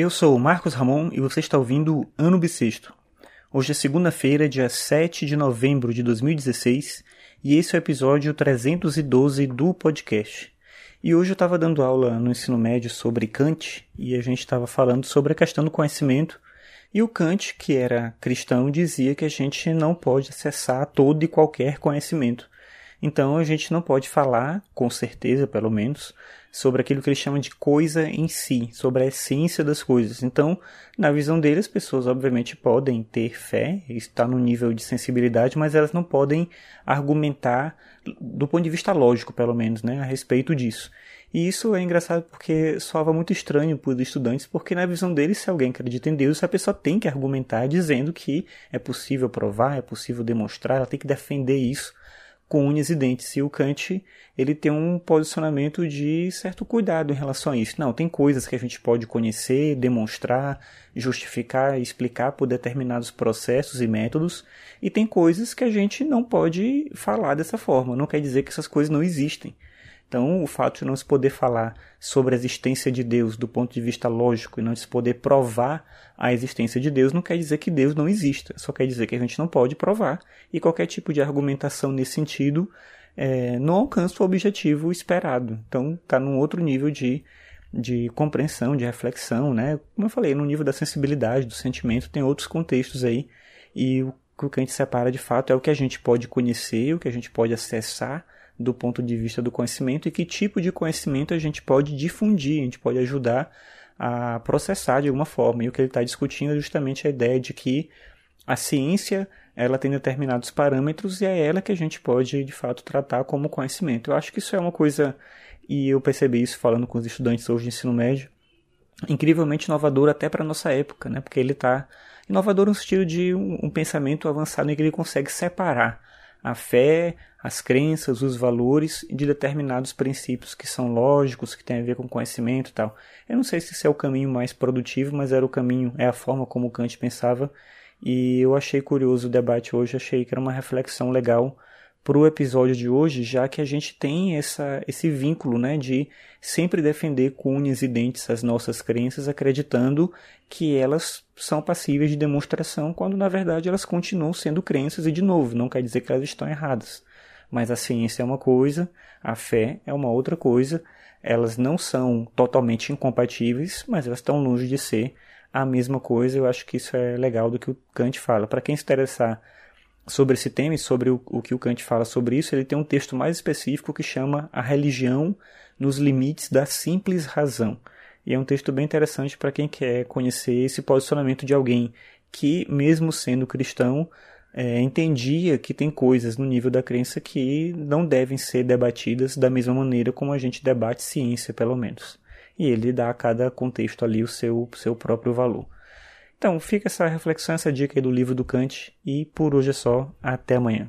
Eu sou o Marcos Ramon e você está ouvindo Ano Bissexto. Hoje é segunda-feira, dia 7 de novembro de 2016, e esse é o episódio 312 do podcast. E hoje eu estava dando aula no ensino médio sobre Kant, e a gente estava falando sobre a questão do conhecimento, e o Kant, que era cristão, dizia que a gente não pode acessar todo e qualquer conhecimento. Então a gente não pode falar, com certeza pelo menos, sobre aquilo que ele chama de coisa em si, sobre a essência das coisas. Então, na visão dele, as pessoas obviamente podem ter fé, está no nível de sensibilidade, mas elas não podem argumentar do ponto de vista lógico, pelo menos, né, a respeito disso. E isso é engraçado porque soava muito estranho para os estudantes, porque na visão deles, se alguém acredita em Deus, a pessoa tem que argumentar dizendo que é possível provar, é possível demonstrar, ela tem que defender isso com unhas e dentes. E o Kant, ele tem um posicionamento de certo cuidado em relação a isso. Não, tem coisas que a gente pode conhecer, demonstrar, justificar, explicar por determinados processos e métodos, e tem coisas que a gente não pode falar dessa forma. Não quer dizer que essas coisas não existem. Então, o fato de não se poder falar sobre a existência de Deus do ponto de vista lógico e não se poder provar a existência de Deus não quer dizer que Deus não exista, só quer dizer que a gente não pode provar e qualquer tipo de argumentação nesse sentido é, não alcança o objetivo esperado. Então, está num outro nível de, de compreensão, de reflexão, né? Como eu falei, no nível da sensibilidade, do sentimento, tem outros contextos aí e o que a gente separa de fato é o que a gente pode conhecer, o que a gente pode acessar do ponto de vista do conhecimento e que tipo de conhecimento a gente pode difundir, a gente pode ajudar a processar de alguma forma. E o que ele está discutindo é justamente a ideia de que a ciência ela tem determinados parâmetros e é ela que a gente pode de fato tratar como conhecimento. Eu acho que isso é uma coisa, e eu percebi isso falando com os estudantes hoje de ensino médio, incrivelmente inovador até para a nossa época, né? porque ele está inovador no sentido de um, um pensamento avançado em que ele consegue separar a fé, as crenças, os valores de determinados princípios que são lógicos, que têm a ver com conhecimento e tal. Eu não sei se esse é o caminho mais produtivo, mas era o caminho, é a forma como Kant pensava, e eu achei curioso o debate hoje, achei que era uma reflexão legal para o episódio de hoje, já que a gente tem essa, esse vínculo né, de sempre defender com unhas e dentes as nossas crenças, acreditando que elas são passíveis de demonstração, quando na verdade elas continuam sendo crenças, e de novo, não quer dizer que elas estão erradas. Mas a ciência é uma coisa, a fé é uma outra coisa, elas não são totalmente incompatíveis, mas elas estão longe de ser a mesma coisa. Eu acho que isso é legal do que o Kant fala. Para quem se interessar sobre esse tema e sobre o, o que o Kant fala sobre isso, ele tem um texto mais específico que chama A Religião nos Limites da Simples Razão. E é um texto bem interessante para quem quer conhecer esse posicionamento de alguém que, mesmo sendo cristão, é, entendia que tem coisas no nível da crença que não devem ser debatidas da mesma maneira como a gente debate ciência, pelo menos. E ele dá a cada contexto ali o seu, seu próprio valor. Então, fica essa reflexão, essa dica aí do livro do Kant, e por hoje é só. Até amanhã.